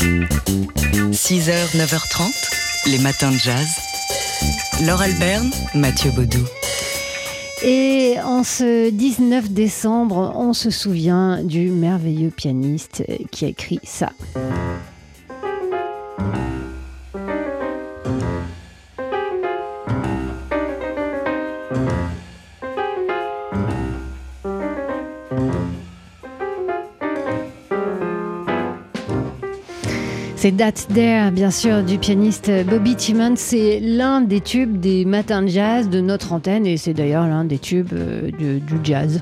6h, 9h30, les matins de jazz. Laure Alberne, Mathieu Baudou. Et en ce 19 décembre, on se souvient du merveilleux pianiste qui a écrit ça. C'est That's There, bien sûr, du pianiste Bobby Timmons. C'est l'un des tubes des matins de jazz de notre antenne et c'est d'ailleurs l'un des tubes euh, du, jazz.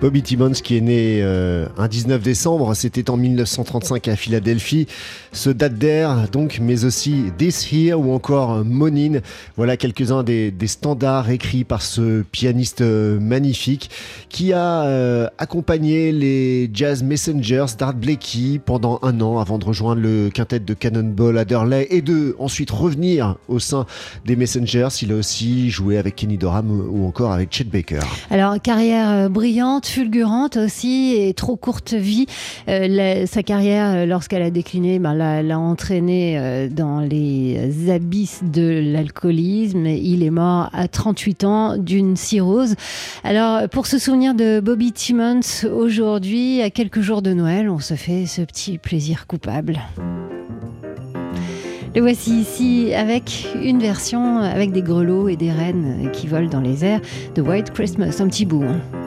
Bobby Timmons qui est né euh, un 19 décembre, c'était en 1935 à Philadelphie. Ce date d'air donc, mais aussi This Here ou encore Monin. Voilà quelques-uns des, des, standards écrits par ce pianiste euh, magnifique qui a euh, accompagné les Jazz Messengers d'Art Blakey pendant un an avant de rejoindre le quintet de Cannonball Adderley et de ensuite revenir au sein des Messengers. Il a aussi joué avec Kenny Dorham ou encore avec Chet Baker. Alors carrière brillante fulgurante aussi et trop courte vie. Euh, la, sa carrière, euh, lorsqu'elle a décliné, ben, l'a entraîné euh, dans les abysses de l'alcoolisme. Il est mort à 38 ans d'une cirrhose. Alors, pour se souvenir de Bobby Timmons, aujourd'hui, à quelques jours de Noël, on se fait ce petit plaisir coupable. Le voici ici avec une version avec des grelots et des rennes qui volent dans les airs de White Christmas, un petit bout. Hein.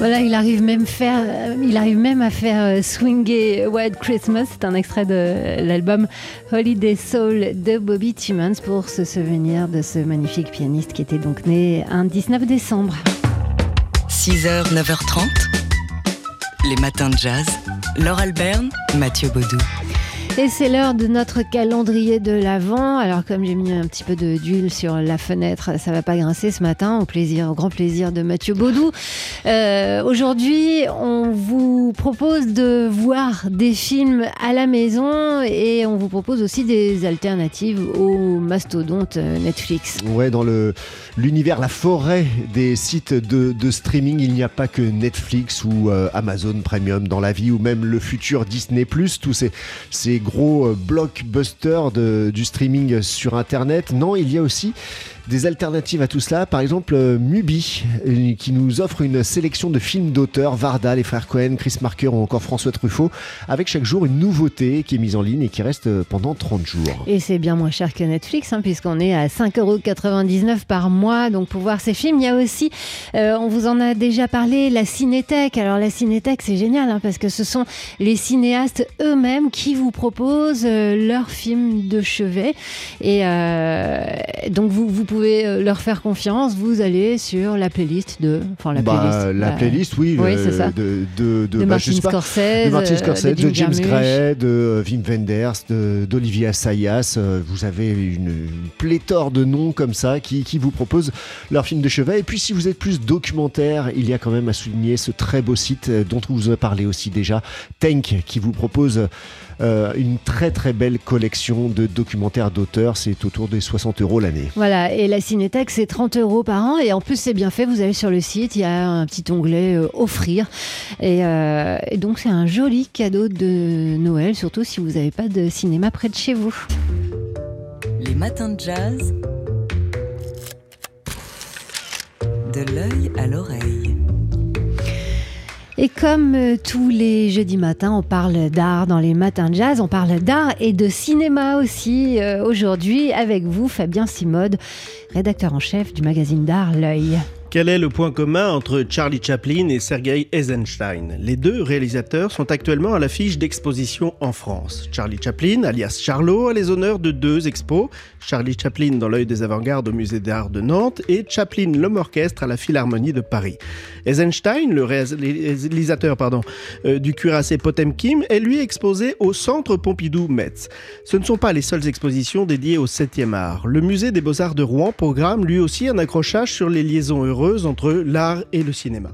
Voilà, il arrive même faire, il arrive même à faire euh, swinger White Christmas. C'est un extrait de l'album Holiday Soul de Bobby Timmons pour se souvenir de ce magnifique pianiste qui était donc né un 19 décembre. 6h, 9h30, les matins de jazz. Laure Alberne, Mathieu Baudou. Et c'est l'heure de notre calendrier de l'Avent. Alors comme j'ai mis un petit peu d'huile sur la fenêtre, ça va pas grincer ce matin, au plaisir, au grand plaisir de Mathieu Baudou. Euh, Aujourd'hui, on vous propose de voir des films à la maison et on vous propose aussi des alternatives au mastodonte Netflix. Ouais, dans l'univers, la forêt des sites de, de streaming, il n'y a pas que Netflix ou euh, Amazon Premium dans la vie ou même le futur Disney+, tous ces, ces gros euh, blockbusters de, du streaming sur Internet. Non, il y a aussi des alternatives à tout cela. Par exemple, euh, Mubi, euh, qui nous offre une sélection de films d'auteurs, Varda, les frères Cohen, Chris Marker ou encore François Truffaut, avec chaque jour une nouveauté qui est mise en ligne et qui reste pendant 30 jours. Et c'est bien moins cher que Netflix, hein, puisqu'on est à 5,99€ par mois. Donc pour voir ces films, il y a aussi, euh, on vous en a déjà parlé, la Cinétech. Alors la Cinétech, c'est génial, hein, parce que ce sont les cinéastes eux-mêmes qui vous proposent euh, leurs films de chevet. Et euh, donc vous, vous pouvez leur faire confiance. Vous allez sur la playlist de, enfin la Bah, playlist, la playlist, oui, oui, euh, c'est ça. de, de, de bah, Martin Scorsese, de Martin euh, Scorsese, de de, James. Gray, de euh, Wim Wenders, de- d'Olivier Assayas. Euh, Vous avez une, une pléthore de noms comme ça qui, qui vous proposent leurs films de chevet. Et puis, si vous êtes plus documentaire, il y a quand même à souligner ce très beau site euh, dont on vous a parlé aussi déjà, Tank, qui vous propose euh, une très très belle collection de documentaires d'auteurs. C'est autour des 60 euros l'année. Voilà, et la Cinétech, c'est 30 euros par an. Et en plus, c'est bien fait. Vous allez sur le site, il y a un petit onglet euh, offrir. Euh, et donc, c'est un joli cadeau de Noël, surtout si vous n'avez pas de cinéma près de chez vous. Les matins de jazz. De l'œil à l'oreille. Et comme euh, tous les jeudis matins, on parle d'art dans les matins de jazz, on parle d'art et de cinéma aussi euh, aujourd'hui avec vous, Fabien Simode, rédacteur en chef du magazine d'art L'œil. Quel est le point commun entre Charlie Chaplin et Sergei Eisenstein? Les deux réalisateurs sont actuellement à l'affiche d'expositions en France. Charlie Chaplin, alias Charlot, a les honneurs de deux expos. Charlie Chaplin dans l'œil des avant-gardes au musée d'art de Nantes et Chaplin l'homme orchestre à la Philharmonie de Paris. Eisenstein, le réalisateur pardon, euh, du cuirassé Potemkin, est lui exposé au Centre Pompidou-Metz. Ce ne sont pas les seules expositions dédiées au 7e art. Le musée des beaux-arts de Rouen programme lui aussi un accrochage sur les liaisons heureuses entre l'art et le cinéma.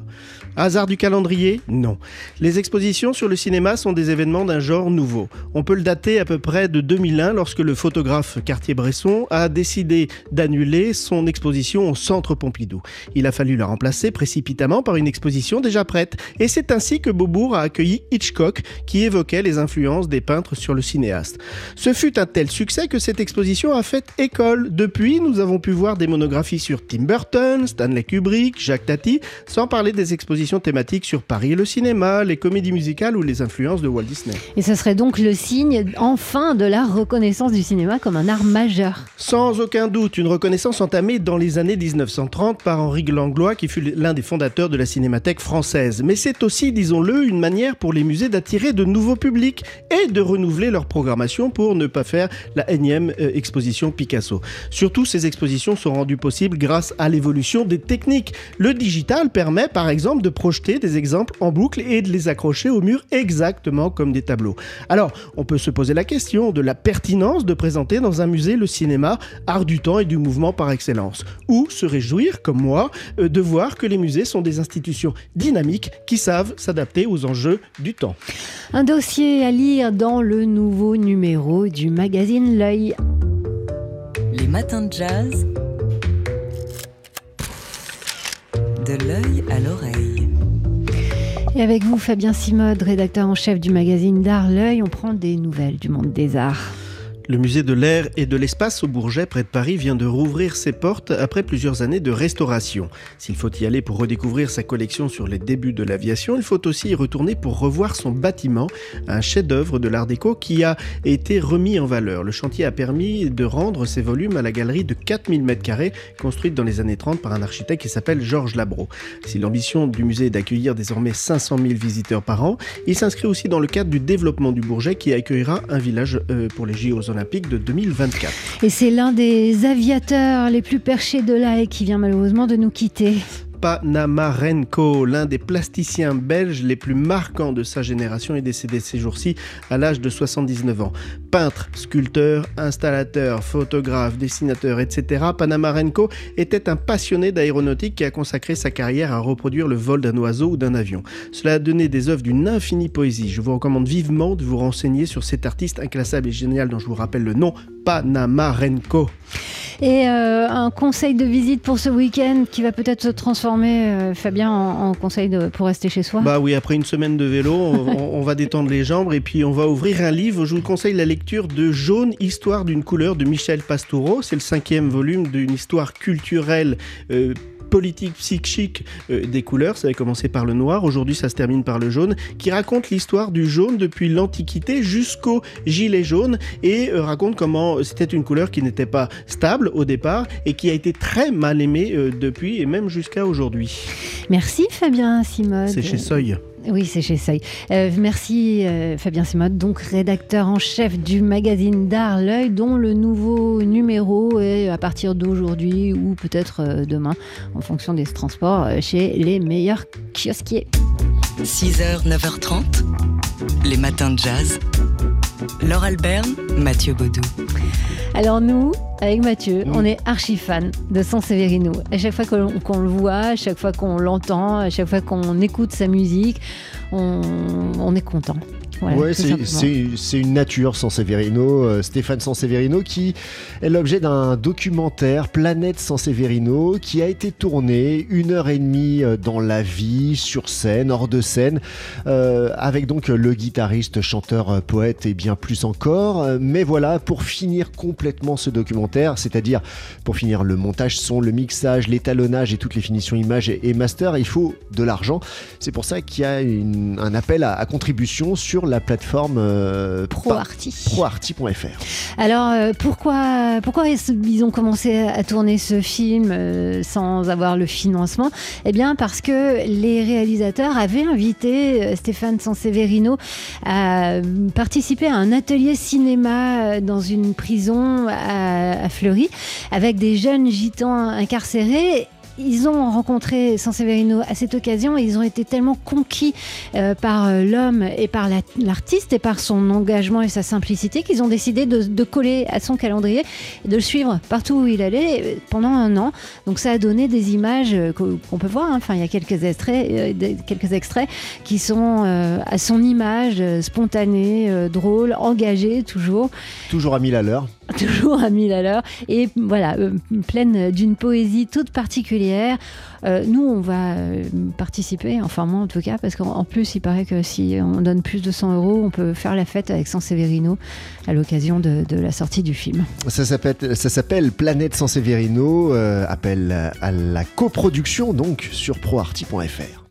Hasard du calendrier Non. Les expositions sur le cinéma sont des événements d'un genre nouveau. On peut le dater à peu près de 2001 lorsque le photographe Cartier-Bresson a décidé d'annuler son exposition au Centre Pompidou. Il a fallu la remplacer précipitamment par une exposition déjà prête. Et c'est ainsi que Beaubourg a accueilli Hitchcock qui évoquait les influences des peintres sur le cinéaste. Ce fut un tel succès que cette exposition a fait école. Depuis, nous avons pu voir des monographies sur Tim Burton, Stanley Kubrick, Jacques Tati, sans parler des expositions thématiques sur Paris et le cinéma, les comédies musicales ou les influences de Walt Disney. Et ce serait donc le signe, enfin, de la reconnaissance du cinéma comme un art majeur. Sans aucun doute, une reconnaissance entamée dans les années 1930 par Henri Langlois, qui fut l'un des fondateurs de la Cinémathèque française. Mais c'est aussi, disons-le, une manière pour les musées d'attirer de nouveaux publics et de renouveler leur programmation pour ne pas faire la énième euh, exposition Picasso. Surtout, ces expositions sont rendues possibles grâce à l'évolution des techniques. Le digital permet, par exemple, de projeter des exemples en boucle et de les accrocher au mur exactement comme des tableaux. Alors, on peut se poser la question de la pertinence de présenter dans un musée le cinéma, art du temps et du mouvement par excellence, ou se réjouir, comme moi, euh, de voir que les musées sont des institutions dynamiques qui savent s'adapter aux enjeux du temps. Un dossier à lire dans le nouveau numéro du magazine L'œil. Les matins de jazz. De l'œil à l'oreille. Et avec vous, Fabien Simode, rédacteur en chef du magazine D'Art L'œil, on prend des nouvelles du monde des arts. Le musée de l'air et de l'espace au Bourget, près de Paris, vient de rouvrir ses portes après plusieurs années de restauration. S'il faut y aller pour redécouvrir sa collection sur les débuts de l'aviation, il faut aussi y retourner pour revoir son bâtiment, un chef-d'œuvre de l'art déco qui a été remis en valeur. Le chantier a permis de rendre ses volumes à la galerie de 4000 m2 construite dans les années 30 par un architecte qui s'appelle Georges Labro. Si l'ambition du musée est d'accueillir désormais 500 000 visiteurs par an, il s'inscrit aussi dans le cadre du développement du Bourget qui accueillera un village euh, pour les JO olympiques de 2024. Et c'est l'un des aviateurs les plus perchés de l'AE qui vient malheureusement de nous quitter. Panamarenko, l'un des plasticiens belges les plus marquants de sa génération, est décédé ces jours-ci à l'âge de 79 ans. Peintre, sculpteur, installateur, photographe, dessinateur, etc., Panamarenko était un passionné d'aéronautique qui a consacré sa carrière à reproduire le vol d'un oiseau ou d'un avion. Cela a donné des œuvres d'une infinie poésie. Je vous recommande vivement de vous renseigner sur cet artiste inclassable et génial dont je vous rappelle le nom, Panamarenko. Et euh, un conseil de visite pour ce week-end qui va peut-être se transformer, euh, Fabien, en, conseil de, pour rester chez soi? Bah oui, après une semaine de vélo, on, va détendre les jambes et puis on va ouvrir un livre. Je vous conseille la lecture de Jaune, Histoire d'une couleur de Michel Pastoureau. C'est le cinquième volume d'une histoire culturelle. Euh, politique psychique euh, des couleurs. Ça avait commencé par le noir, aujourd'hui ça se termine par le jaune, qui raconte l'histoire du jaune depuis l'Antiquité jusqu'au gilet jaune et euh, raconte comment c'était une couleur qui n'était pas stable au départ et qui a été très mal aimée euh, depuis et même jusqu'à aujourd'hui. Merci Fabien Simone. C'est chez Seuil. Oui, c'est chez Seuil. Euh, merci euh, Fabien Simode, donc rédacteur en chef du magazine d'art L'œil, dont le nouveau numéro est à partir d'aujourd'hui ou peut-être euh, demain, en fonction des transports, chez les meilleurs kiosquiers. 6h, 9h30, les matins de jazz. Laure Alberne, Mathieu Baudou. Alors nous, avec Mathieu, on est archi fan de San Severino. À chaque fois qu'on le voit, à chaque fois qu'on l'entend, à chaque fois qu'on écoute sa musique, on est content ouais, c'est une nature Sanseverino, euh, Stéphane Sanseverino, qui est l'objet d'un documentaire Planète Sanseverino qui a été tourné une heure et demie euh, dans la vie, sur scène, hors de scène, euh, avec donc le guitariste, chanteur, poète et bien plus encore. Mais voilà, pour finir complètement ce documentaire, c'est-à-dire pour finir le montage son, le mixage, l'étalonnage et toutes les finitions images et, master, il faut de l'argent. C'est pour ça qu'il y a un appel à, à contribution sur sur la plateforme euh, ProArty. ProArty.fr. Alors euh, pourquoi, pourquoi ils ont commencé à tourner ce film euh, sans avoir le financement? Eh bien parce que les réalisateurs avaient invité euh, Stéphane Sanseverino à participer à un atelier cinéma dans une prison à, à Fleury avec des jeunes gitans incarcérés ils ont rencontré Sanseverino à cette occasion et ils ont été tellement conquis euh, par euh, l'homme et par l'artiste et par son engagement et sa simplicité qu'ils ont décidé de, coller à son calendrier et de le suivre partout où il allait euh, pendant un an. Donc ça a donné des images qu'on peut voir. Hein. Enfin, il y a quelques extraits, quelques extraits qui sont à son image, spontanés, drôles, engagés toujours. Toujours à mille à l'heure. Toujours à mille à l'heure et voilà, pleine d'une poésie toute particulière. Euh, nous, on va euh, participer, enfin moi en tout cas, parce qu'en plus, il paraît que si on donne plus de 100 euros, on peut faire la fête avec Sanseverino à l'occasion de, la sortie du film. Ça s'appelle Planète Sanseverino, euh, appel à la coproduction donc sur proarty.fr.